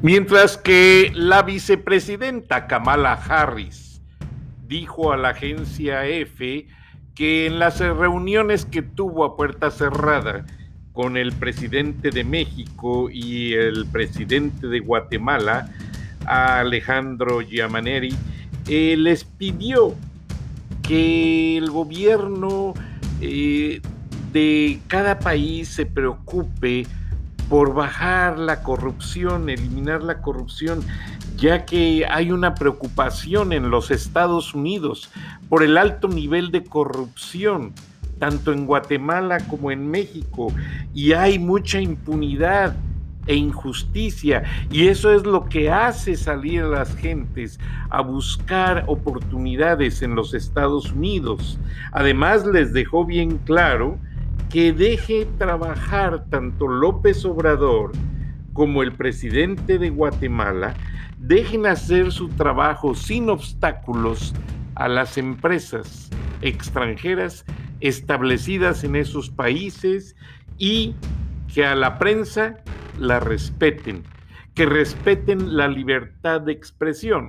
Mientras que la vicepresidenta Kamala Harris dijo a la agencia EFE que en las reuniones que tuvo a puerta cerrada con el presidente de México y el presidente de Guatemala, Alejandro Yamaneri, eh, les pidió que el gobierno eh, de cada país se preocupe por bajar la corrupción, eliminar la corrupción, ya que hay una preocupación en los Estados Unidos por el alto nivel de corrupción, tanto en Guatemala como en México, y hay mucha impunidad e injusticia, y eso es lo que hace salir a las gentes a buscar oportunidades en los Estados Unidos. Además, les dejó bien claro que deje trabajar tanto López Obrador como el presidente de Guatemala, dejen hacer su trabajo sin obstáculos a las empresas extranjeras establecidas en esos países y que a la prensa la respeten, que respeten la libertad de expresión.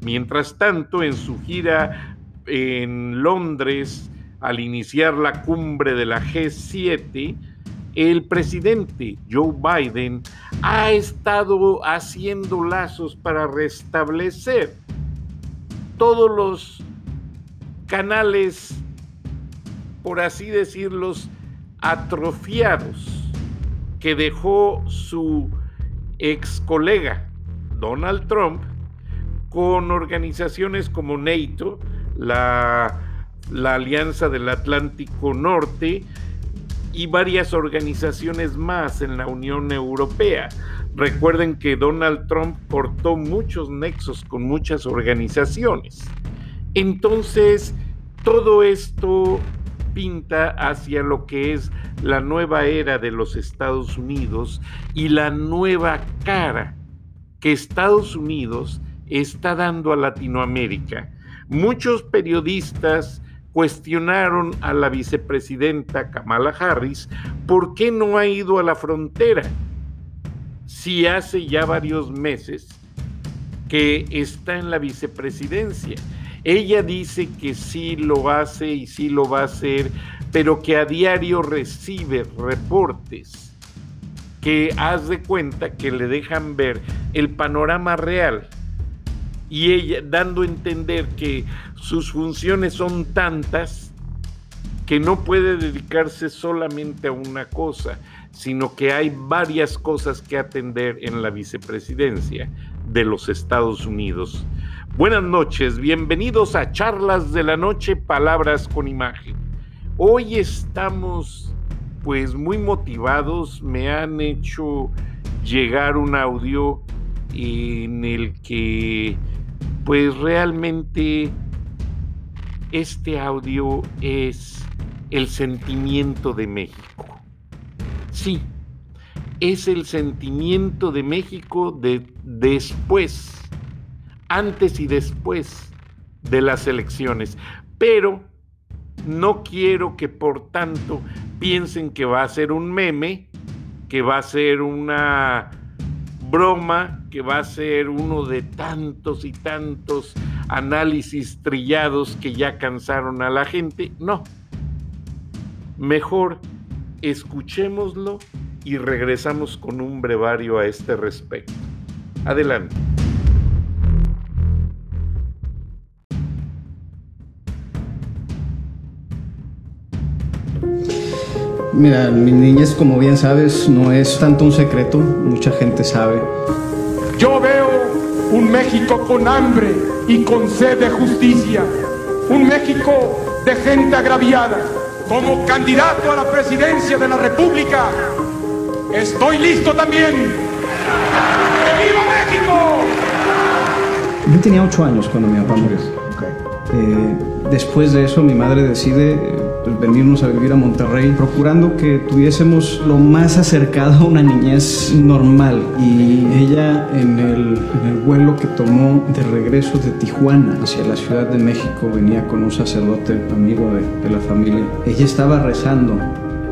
Mientras tanto, en su gira en Londres, al iniciar la cumbre de la G7, el presidente Joe Biden ha estado haciendo lazos para restablecer todos los canales, por así decirlos, atrofiados que dejó su ex colega Donald Trump con organizaciones como NATO, la la Alianza del Atlántico Norte y varias organizaciones más en la Unión Europea. Recuerden que Donald Trump cortó muchos nexos con muchas organizaciones. Entonces, todo esto pinta hacia lo que es la nueva era de los Estados Unidos y la nueva cara que Estados Unidos está dando a Latinoamérica. Muchos periodistas cuestionaron a la vicepresidenta Kamala Harris por qué no ha ido a la frontera si hace ya varios meses que está en la vicepresidencia. Ella dice que sí lo hace y sí lo va a hacer, pero que a diario recibe reportes que haz de cuenta que le dejan ver el panorama real y ella dando a entender que sus funciones son tantas que no puede dedicarse solamente a una cosa, sino que hay varias cosas que atender en la vicepresidencia de los Estados Unidos. Buenas noches, bienvenidos a Charlas de la Noche, Palabras con Imagen. Hoy estamos pues muy motivados, me han hecho llegar un audio en el que pues realmente este audio es el sentimiento de México. Sí, es el sentimiento de México de después, antes y después de las elecciones. Pero no quiero que por tanto piensen que va a ser un meme, que va a ser una broma que va a ser uno de tantos y tantos análisis trillados que ya cansaron a la gente. No. Mejor escuchémoslo y regresamos con un brevario a este respecto. Adelante. Mira, mi niñez, como bien sabes, no es tanto un secreto, mucha gente sabe. Yo veo un México con hambre y con sed de justicia, un México de gente agraviada. Como candidato a la presidencia de la República, estoy listo también. ¡Viva México! Yo tenía ocho años cuando mi papá murió. Eh, después de eso, mi madre decide pues, venirnos a vivir a Monterrey, procurando que tuviésemos lo más acercado a una niñez normal. Y ella en el, vuelo que tomó de regreso de Tijuana hacia la Ciudad de México venía con un sacerdote amigo de, de la familia. Ella estaba rezando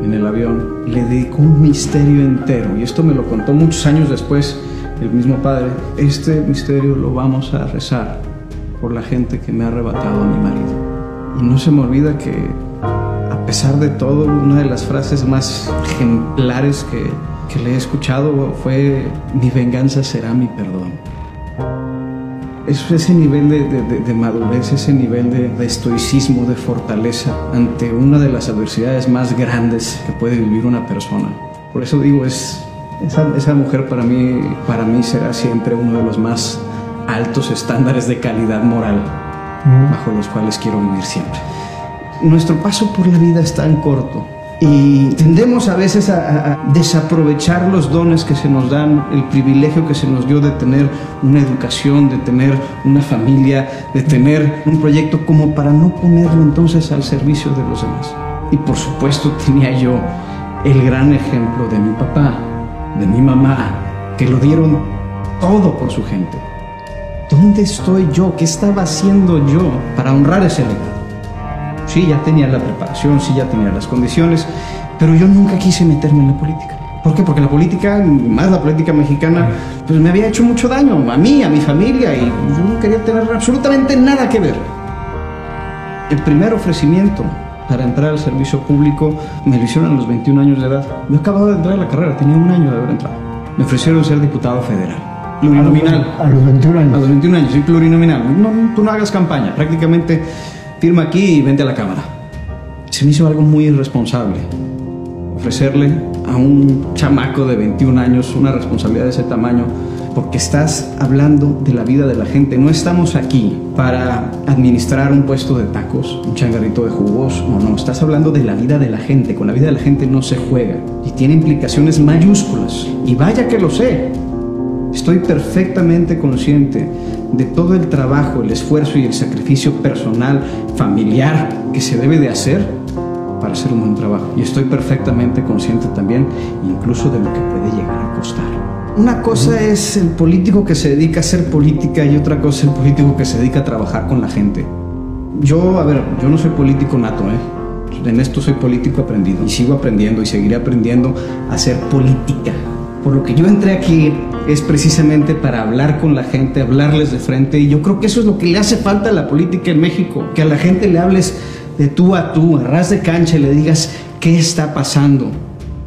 en el avión, le dedicó un misterio entero y esto me lo contó muchos años después el mismo Padre. Este misterio lo vamos a rezar por la gente que me ha arrebatado a mi marido. Y no se me olvida que a pesar de todo, una de las frases más ejemplares que, que le he escuchado fue, mi venganza será mi perdón. Es ese nivel de, de, de madurez, ese nivel de, estoicismo, de fortaleza ante una de las adversidades más grandes que puede vivir una persona. Por eso digo, es, esa, esa mujer para mí, para mí será siempre uno de los más altos estándares de calidad moral bajo los cuales quiero vivir siempre nuestro paso por la vida es tan corto y tendemos a veces a, desaprovechar los dones que se nos dan, el privilegio que se nos dio de tener una educación, de tener una familia, de tener un proyecto como para no ponerlo entonces al servicio de los demás. Y por supuesto tenía yo el gran ejemplo de mi papá, de mi mamá, que lo dieron todo por su gente. ¿Dónde estoy yo? ¿Qué estaba haciendo yo para honrar ese legado? Sí, ya tenía la preparación, sí, ya tenía las condiciones, pero yo nunca quise meterme en la política. ¿Por qué? Porque la política, más la política mexicana, pues me había hecho mucho daño a mí, a mi familia, y yo no quería tener absolutamente nada que ver. El primer ofrecimiento para entrar al servicio público me lo hicieron a los 21 años de edad. Yo acababa de entrar a la carrera, tenía un año de haber entrado. Me ofrecieron ser diputado federal. Plurinominal. A los 21 años. A los 21 años, sí, plurinominal. No, tú no hagas campaña, prácticamente firma aquí y vente a la cámara. Se me hizo algo muy irresponsable. Ofrecerle a un chamaco de 21 años una responsabilidad de ese tamaño, porque estás hablando de la vida de la gente. No estamos aquí para administrar un puesto de tacos, un changarrito de jugos, no, no. Estás hablando de la vida de la gente. Con la vida de la gente no se juega y tiene implicaciones mayúsculas. Y vaya que lo sé. Estoy perfectamente consciente de todo el trabajo, el esfuerzo y el sacrificio personal, familiar que se debe de hacer para hacer un buen trabajo. Y estoy perfectamente consciente también incluso de lo que puede llegar a costar. Una cosa es el político que se dedica a hacer política y otra cosa es el político que se dedica a trabajar con la gente. Yo, a ver, yo no soy político nato, ¿eh? En esto soy político aprendido y sigo aprendiendo y seguiré aprendiendo a hacer política. Por lo que yo entré aquí es precisamente para hablar con la gente, hablarles de frente. Y yo creo que eso es lo que le hace falta a la política en México, que a la gente le hables de tú a tú, a ras de cancha y le digas qué está pasando.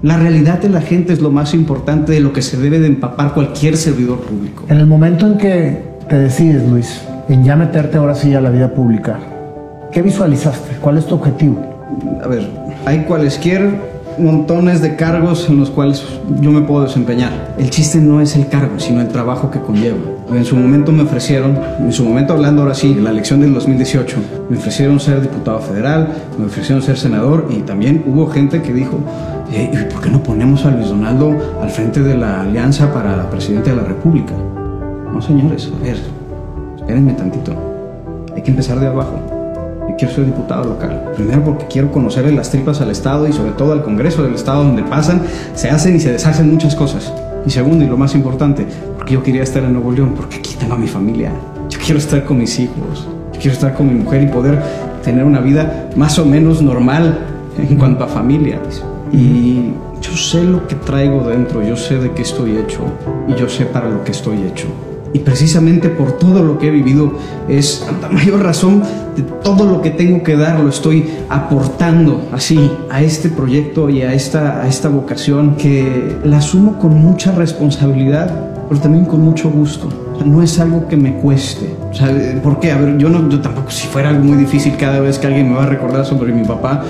La realidad de la gente es lo más importante de lo que se debe de empapar cualquier servidor público. En el momento en que te decides, Luis, en ya meterte ahora sí a la vida pública, ¿qué visualizaste? ¿Cuál es tu objetivo? A ver, hay cualesquier montones de cargos en los cuales yo me puedo desempeñar. El chiste no es el cargo, sino el trabajo que conlleva. En su momento me ofrecieron, en su momento hablando ahora sí, la elección del 2018, me ofrecieron ser diputado federal, me ofrecieron ser senador y también hubo gente que dijo, eh, ¿por qué no ponemos a Luis Donaldo al frente de la alianza para presidente de la República? No, señores, a ver, espérenme tantito. Hay que empezar de abajo. Quiero ser diputado local. Primero porque quiero conocerle las tripas al Estado y sobre todo al Congreso del Estado donde pasan, se hacen y se deshacen muchas cosas. Y segundo, y lo más importante, porque yo quería estar en Nuevo León, porque aquí tengo a mi familia. Yo quiero estar con mis hijos, yo quiero estar con mi mujer y poder tener una vida más o menos normal en cuanto a familia. Y yo sé lo que traigo dentro, yo sé de qué estoy hecho y yo sé para lo que estoy hecho. Y precisamente por todo lo que he vivido es tanta mayor razón de todo lo que tengo que dar lo estoy aportando así a este proyecto y a esta, a esta vocación que la asumo con mucha responsabilidad, pero también con mucho gusto. No es algo que me cueste. O sea, ¿por qué? A ver, yo, no, yo tampoco, si fuera algo muy difícil cada vez que alguien me va a recordar sobre mi papá,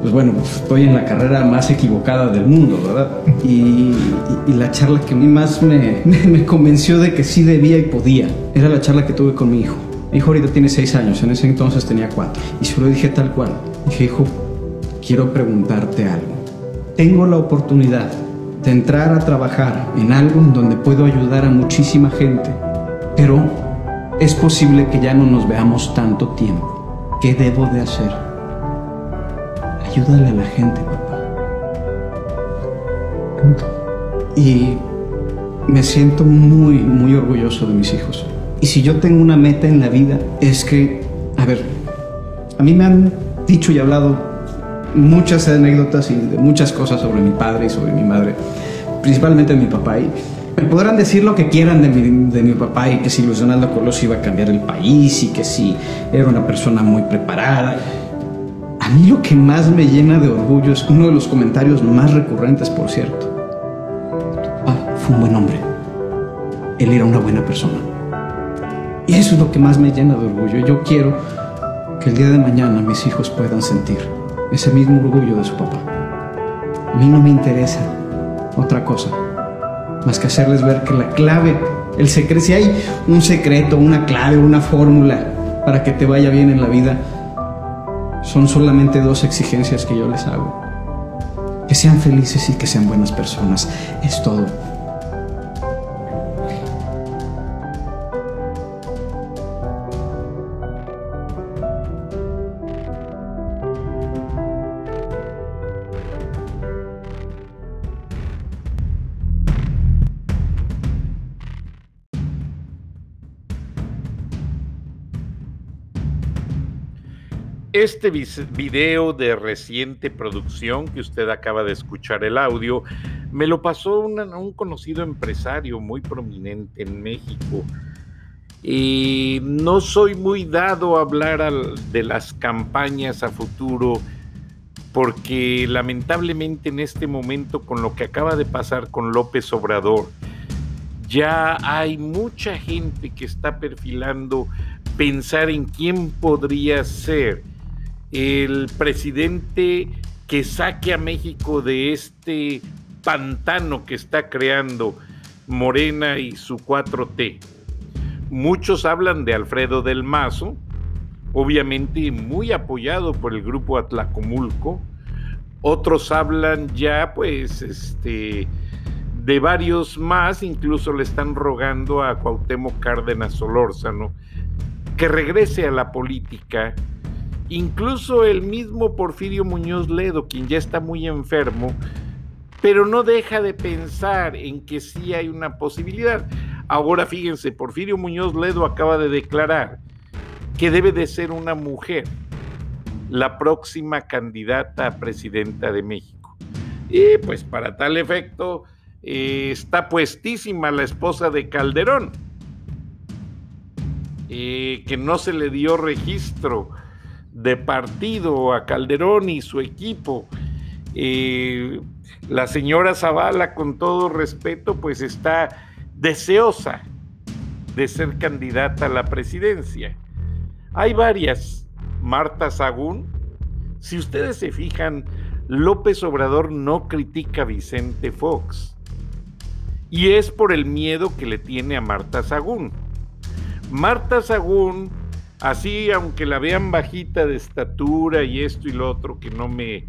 pues bueno, pues estoy en la carrera más equivocada del mundo, ¿verdad? Y, la charla que a mí más me, me, convenció de que sí debía y podía era la charla que tuve con mi hijo. Mi hijo ahorita tiene seis años, en ese entonces tenía cuatro. Y se lo dije tal cual. Dije, hijo, quiero preguntarte algo. Tengo la oportunidad de entrar a trabajar en algo en donde puedo ayudar a muchísima gente, pero es posible que ya no nos veamos tanto tiempo. ¿Qué debo de hacer? Ayúdale a la gente, papá. Y me siento muy, muy orgulloso de mis hijos. Y si yo tengo una meta en la vida, es que, a ver, a mí me han dicho y hablado muchas anécdotas y de muchas cosas sobre mi padre y sobre mi madre, principalmente de mi papá. Y me podrán decir lo que quieran de mi, de mi papá y que si Luis Donaldo Colosio iba a cambiar el país y que si era una persona muy preparada. Mí lo que más me llena de orgullo es uno de los comentarios más recurrentes, por cierto. Ah, fue un buen hombre. Él era una buena persona. Y eso es lo que más me llena de orgullo. Yo quiero que el día de mañana mis hijos puedan sentir ese mismo orgullo de su papá. A mí no me interesa otra cosa más que hacerles ver que la clave, el secreto, si hay un secreto, una clave, una fórmula para que te vaya bien en la vida, son solamente dos exigencias que yo les hago. Que sean felices y que sean buenas personas. Es todo. Este video de reciente producción que usted acaba de escuchar el audio, me lo pasó un conocido empresario muy prominente en México. Y no soy muy dado a hablar de las campañas a futuro porque lamentablemente en este momento con lo que acaba de pasar con López Obrador, ya hay mucha gente que está perfilando pensar en quién podría ser el presidente que saque a México de este pantano que está creando Morena y su 4T. Muchos hablan de Alfredo del Mazo, obviamente muy apoyado por el grupo Atlacomulco. Otros hablan ya, pues, este, de varios más, incluso le están rogando a Cuauhtémoc Cárdenas Solórzano que regrese a la política Incluso el mismo Porfirio Muñoz Ledo, quien ya está muy enfermo, pero no deja de pensar en que sí hay una posibilidad. Ahora fíjense, Porfirio Muñoz Ledo acaba de declarar que debe de ser una mujer la próxima candidata a presidenta de México. Y pues para tal efecto eh, está puestísima la esposa de Calderón, eh, que no se le dio registro de partido a Calderón y su equipo. Eh, la señora Zavala, con todo respeto, pues está deseosa de ser candidata a la presidencia. Hay varias. Marta Sagún, si ustedes se fijan, López Obrador no critica a Vicente Fox. Y es por el miedo que le tiene a Marta Sagún. Marta Sagún Así, aunque la vean bajita de estatura y esto y lo otro, que no me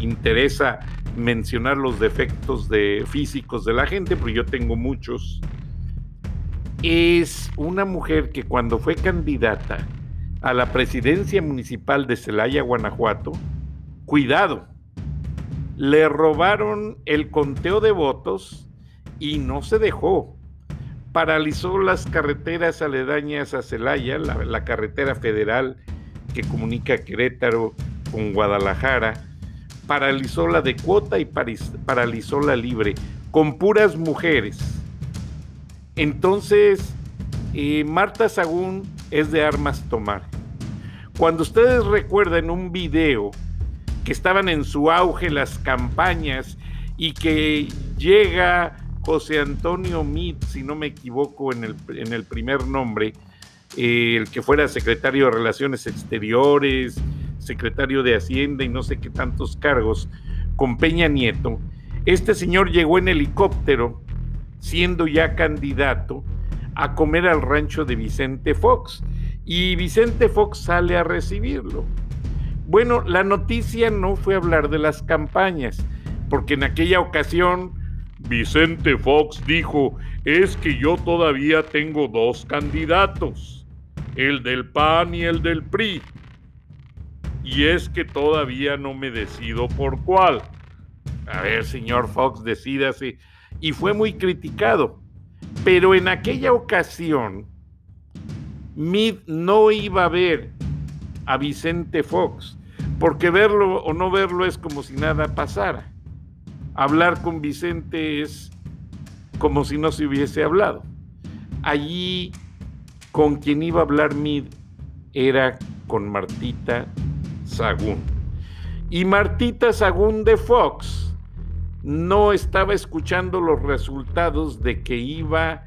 interesa mencionar los defectos de, físicos de la gente, porque yo tengo muchos, es una mujer que cuando fue candidata a la presidencia municipal de Celaya, Guanajuato, cuidado, le robaron el conteo de votos y no se dejó paralizó las carreteras aledañas a Celaya, la, carretera federal que comunica Querétaro con Guadalajara, paralizó la de cuota y paralizó la libre, con puras mujeres. Entonces, eh, Marta Sagún es de armas tomar. Cuando ustedes recuerdan un video que estaban en su auge las campañas y que llega José Antonio Mit, si no me equivoco en el, en el primer nombre, eh, el que fuera secretario de Relaciones Exteriores, secretario de Hacienda y no sé qué tantos cargos con Peña Nieto, este señor llegó en helicóptero, siendo ya candidato, a comer al rancho de Vicente Fox. Y Vicente Fox sale a recibirlo. Bueno, la noticia no fue hablar de las campañas, porque en aquella ocasión Vicente Fox dijo, es que yo todavía tengo dos candidatos, el del PAN y el del PRI. Y es que todavía no me decido por cuál. A ver, señor Fox, decídase. Y fue muy criticado. Pero en aquella ocasión, Mid no iba a ver a Vicente Fox, porque verlo o no verlo es como si nada pasara. Hablar con Vicente es como si no se hubiese hablado. Allí con quien iba a hablar Mid era con Martita Sagún. Y Martita Sagún de Fox no estaba escuchando los resultados de que iba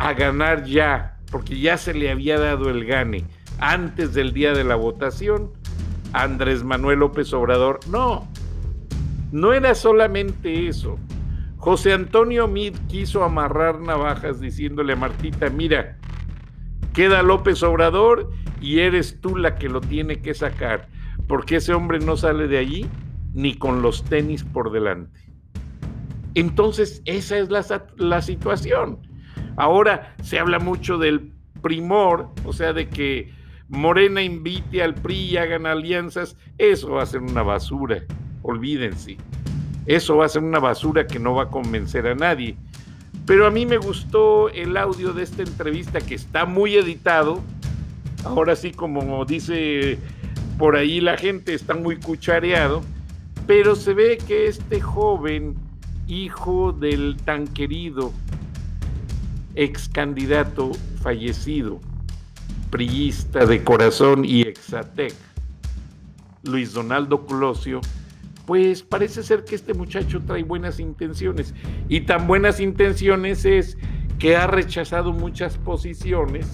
a ganar ya, porque ya se le había dado el gane antes del día de la votación. Andrés Manuel López Obrador, no, no era solamente eso. José Antonio Mid quiso amarrar navajas diciéndole a Martita, mira, queda López Obrador y eres tú la que lo tiene que sacar, porque ese hombre no sale de allí ni con los tenis por delante. Entonces, esa es la, la situación. Ahora se habla mucho del primor, o sea, de que Morena invite al PRI y hagan alianzas, eso va a ser una basura olvídense. Eso va a ser una basura que no va a convencer a nadie. Pero a mí me gustó el audio de esta entrevista que está muy editado. Ahora sí, como dice por ahí la gente, está muy cuchareado. Pero se ve que este joven, hijo del tan querido ex candidato fallecido, priista de corazón y exatec, Luis Donaldo Colosio, pues parece ser que este muchacho trae buenas intenciones. Y tan buenas intenciones es que ha rechazado muchas posiciones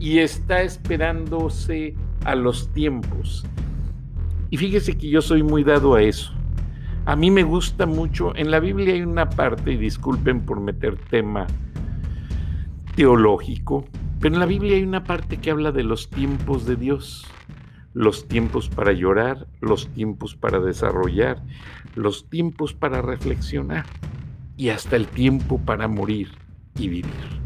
y está esperándose a los tiempos. Y fíjese que yo soy muy dado a eso. A mí me gusta mucho, en la Biblia hay una parte, y disculpen por meter tema teológico, pero en la Biblia hay una parte que habla de los tiempos de Dios los tiempos para llorar, los tiempos para desarrollar, los tiempos para reflexionar y hasta el tiempo para morir y vivir.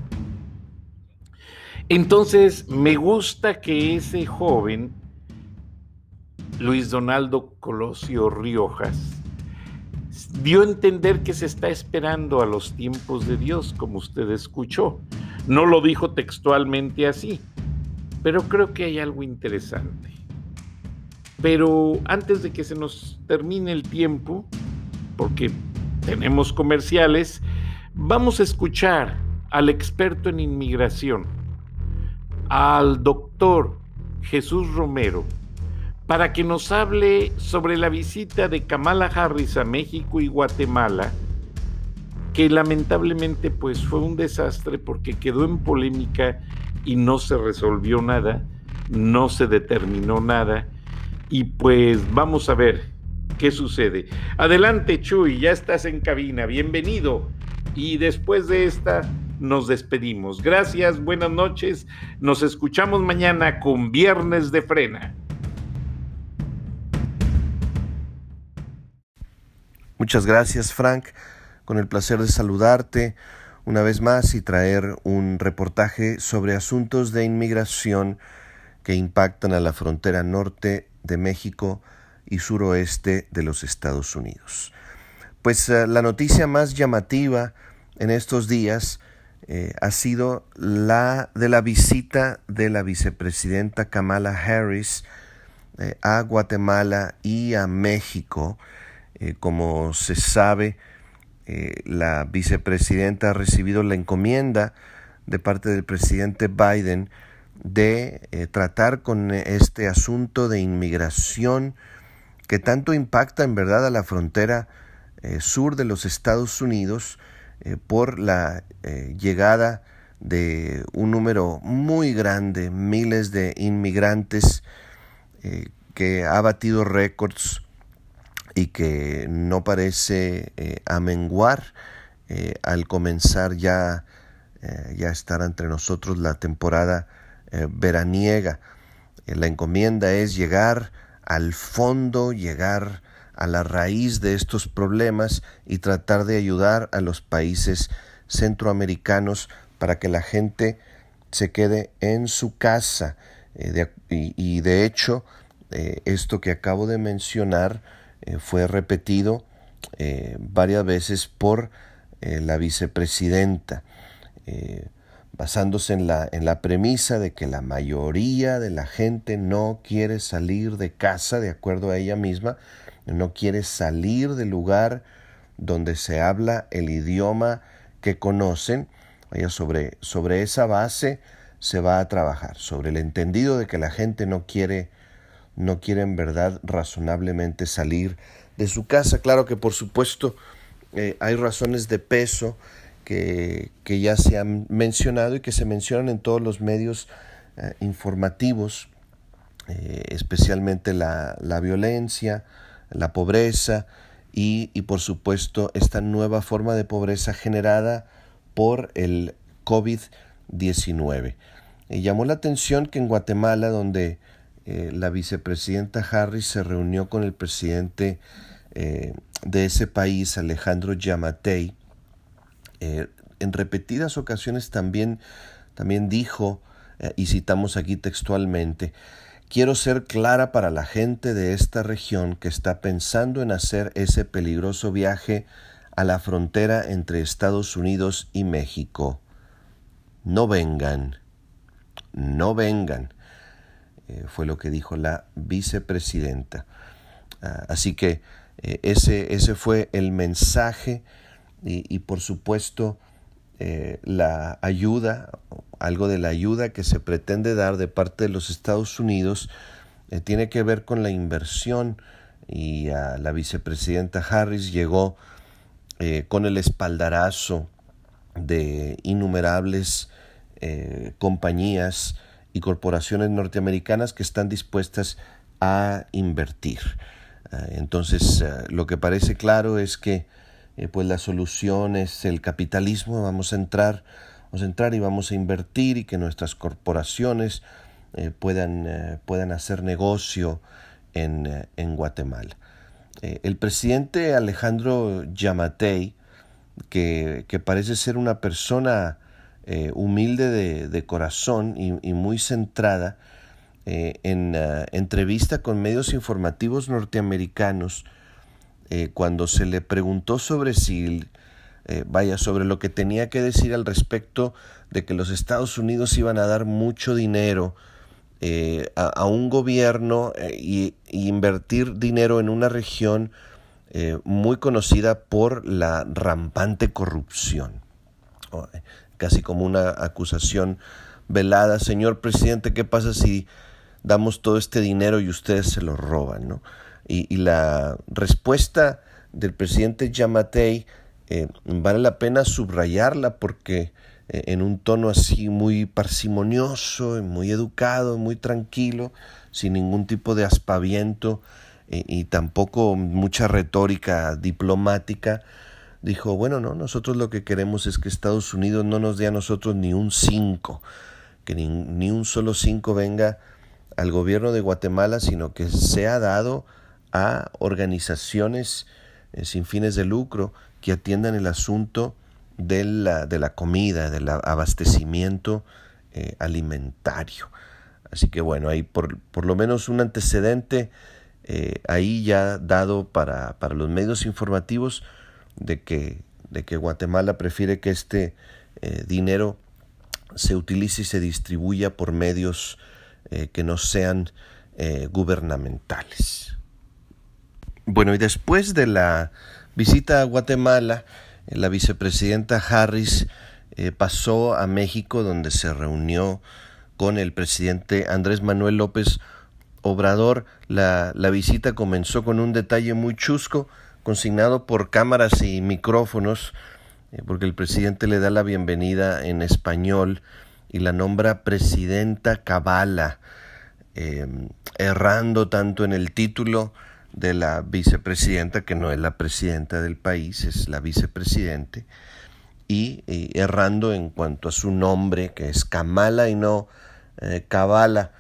Entonces, me gusta que ese joven, Luis Donaldo Colosio Riojas, dio a entender que se está esperando a los tiempos de Dios, como usted escuchó. No lo dijo textualmente así, pero creo que hay algo interesante. Pero antes de que se nos termine el tiempo, porque tenemos comerciales, vamos a escuchar al experto en inmigración, al doctor Jesús Romero, para que nos hable sobre la visita de Kamala Harris a México y Guatemala, que lamentablemente pues fue un desastre porque quedó en polémica y no se resolvió nada, no se determinó nada y pues vamos a ver qué sucede. Adelante Chuy, ya estás en cabina, bienvenido. Y después de esta nos despedimos. Gracias, buenas noches. Nos escuchamos mañana con Viernes de Frena. Muchas gracias, Frank. Con el placer de saludarte una vez más y traer un reportaje sobre asuntos de inmigración que impactan a la frontera norte de México y suroeste de los Estados Unidos. Pues eh, la noticia más llamativa en estos días eh, ha sido la de la visita de la vicepresidenta Kamala Harris eh, a Guatemala y a México. como se sabe, la vicepresidenta ha recibido la encomienda de parte del presidente Biden de eh, tratar con este asunto de inmigración que tanto impacta en verdad a la frontera eh, sur de los Estados Unidos eh, por la llegada de un número muy grande, miles de inmigrantes que ha batido récords y que no parece amenguar al comenzar ya, ya estar entre nosotros la temporada veraniega. la encomienda es llegar al fondo, llegar a la raíz de estos problemas y tratar de ayudar a los países centroamericanos para que la gente se quede en su casa. Eh, y, de hecho, eh, esto que acabo de mencionar eh, fue repetido varias veces por la vicepresidenta, basándose en la, en la premisa de que la mayoría de la gente no quiere salir de casa, de acuerdo a ella misma, no quiere salir del lugar donde se habla el idioma que conocen. Sobre, sobre esa base se va a trabajar, sobre el entendido de que la gente no quiere, no quiere en verdad razonablemente salir de su casa. Claro que por supuesto eh, hay razones de peso que, ya se han mencionado y que se mencionan en todos los medios eh, informativos, eh, especialmente la, la violencia, la pobreza y, y, por supuesto esta nueva forma de pobreza generada por el COVID-19. Y llamó la atención que en Guatemala, donde eh, la vicepresidenta Harris se reunió con el presidente de ese país, Alejandro Yamatei, eh, en repetidas ocasiones también, también dijo, y citamos aquí textualmente, Quiero ser clara para la gente de esta región que está pensando en hacer ese peligroso viaje a la frontera entre Estados Unidos y México. No vengan, no vengan, eh, fue lo que dijo la vicepresidenta. Ah, así que eh, ese, ese, fue el mensaje y, por supuesto eh, la ayuda algo de la ayuda que se pretende dar de parte de los Estados Unidos eh, tiene que ver con la inversión y la vicepresidenta Harris llegó eh, con el espaldarazo de innumerables compañías y corporaciones norteamericanas que están dispuestas a invertir. entonces, lo que parece claro es que pues la solución es el capitalismo, vamos a entrar a entrar y vamos a invertir y que nuestras corporaciones eh, puedan, eh, puedan hacer negocio en, eh, en Guatemala. el presidente Alejandro Yamatei, que, que, parece ser una persona humilde de, de corazón y, y, muy centrada, en entrevista con medios informativos norteamericanos, cuando se le preguntó sobre si eh, vaya, sobre lo que tenía que decir al respecto de que los Estados Unidos iban a dar mucho dinero eh, a, un gobierno eh, y, invertir dinero en una región muy conocida por la rampante corrupción. casi como una acusación velada, señor presidente, ¿qué pasa si damos todo este dinero y ustedes se lo roban? ¿no? Y, y la respuesta del presidente Yamatei eh, vale la pena subrayarla porque eh, en un tono así muy parsimonioso, muy educado, muy tranquilo, sin ningún tipo de aspaviento eh, y tampoco mucha retórica diplomática, dijo, bueno, no, nosotros lo que queremos es que Estados Unidos no nos dé a nosotros ni un 5, que ni, ni un solo 5 venga al gobierno de Guatemala, sino que sea dado a organizaciones sin fines de lucro que atiendan el asunto de la, de la comida, del abastecimiento eh, alimentario. Así que bueno, hay por, por lo menos un antecedente eh, ahí ya dado para, para, los medios informativos de que, de que Guatemala prefiere que este eh, dinero se utilice y se distribuya por medios que no sean gubernamentales. Bueno, y después de la visita a Guatemala, eh, la vicepresidenta Harris eh, pasó a México donde se reunió con el presidente Andrés Manuel López Obrador. La, la visita comenzó con un detalle muy chusco, consignado por cámaras y micrófonos, eh, porque el presidente le da la bienvenida en español y la nombra presidenta Cabala. errando tanto en el título de la vicepresidenta, que no es la presidenta del país, es la vicepresidente, y, errando en cuanto a su nombre, que es Kamala y no eh, Kabala.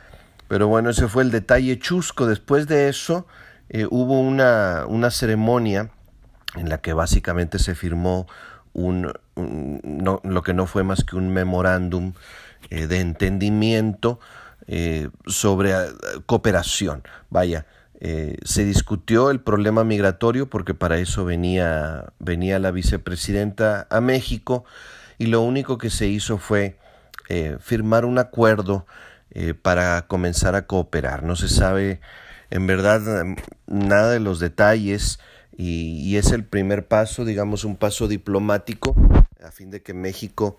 Pero bueno, ese fue el detalle chusco. Después de eso eh, hubo una, una, ceremonia en la que básicamente se firmó un, no, lo que no fue más que un memorándum eh, de entendimiento sobre cooperación. Vaya, eh, se discutió el problema migratorio porque para eso venía, venía la vicepresidenta a México y lo único que se hizo fue eh, firmar un acuerdo eh, para comenzar a cooperar. No se sabe en verdad nada de los detalles y, y es el primer paso, digamos un paso diplomático a fin de que México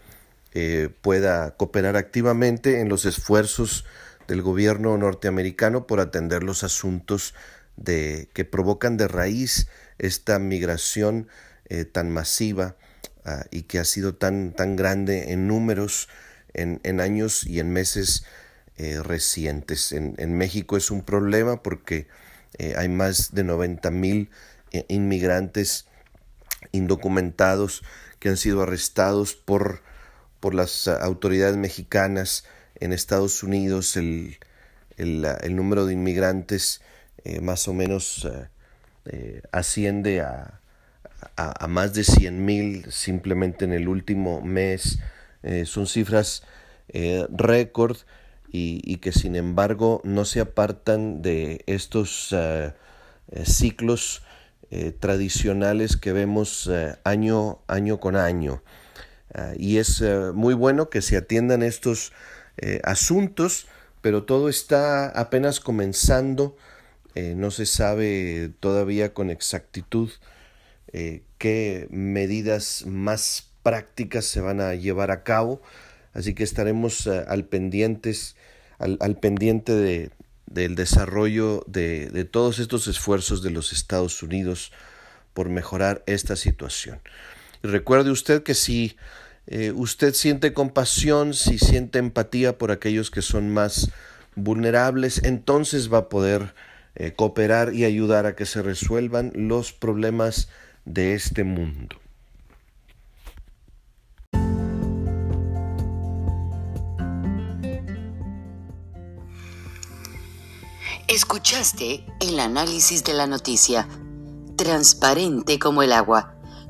pueda cooperar activamente en los esfuerzos del gobierno norteamericano por atender los asuntos de, que provocan de raíz esta migración eh, tan masiva ah, y que ha sido tan, tan grande en números en, en años y en meses eh, recientes. En, México es un problema porque eh, hay más de 90 mil inmigrantes indocumentados que han sido arrestados por, por las autoridades mexicanas en Estados Unidos el, el, número de inmigrantes eh, más o menos eh, eh, asciende a, a, más de 100 mil simplemente en el último mes. son cifras récord y, que sin embargo no se apartan de estos ciclos tradicionales que vemos año, año con año. y es muy bueno que se atiendan estos eh, asuntos, pero todo está apenas comenzando. Eh, no se sabe todavía con exactitud eh, qué medidas más prácticas se van a llevar a cabo. Así que estaremos al, pendientes, al, pendiente de, del desarrollo de, de todos estos esfuerzos de los Estados Unidos por mejorar esta situación. Y recuerde usted que si eh, usted siente compasión, si siente empatía por aquellos que son más vulnerables, entonces va a poder eh, cooperar y ayudar a que se resuelvan los problemas de este mundo. Escuchaste el análisis de la noticia, transparente como el agua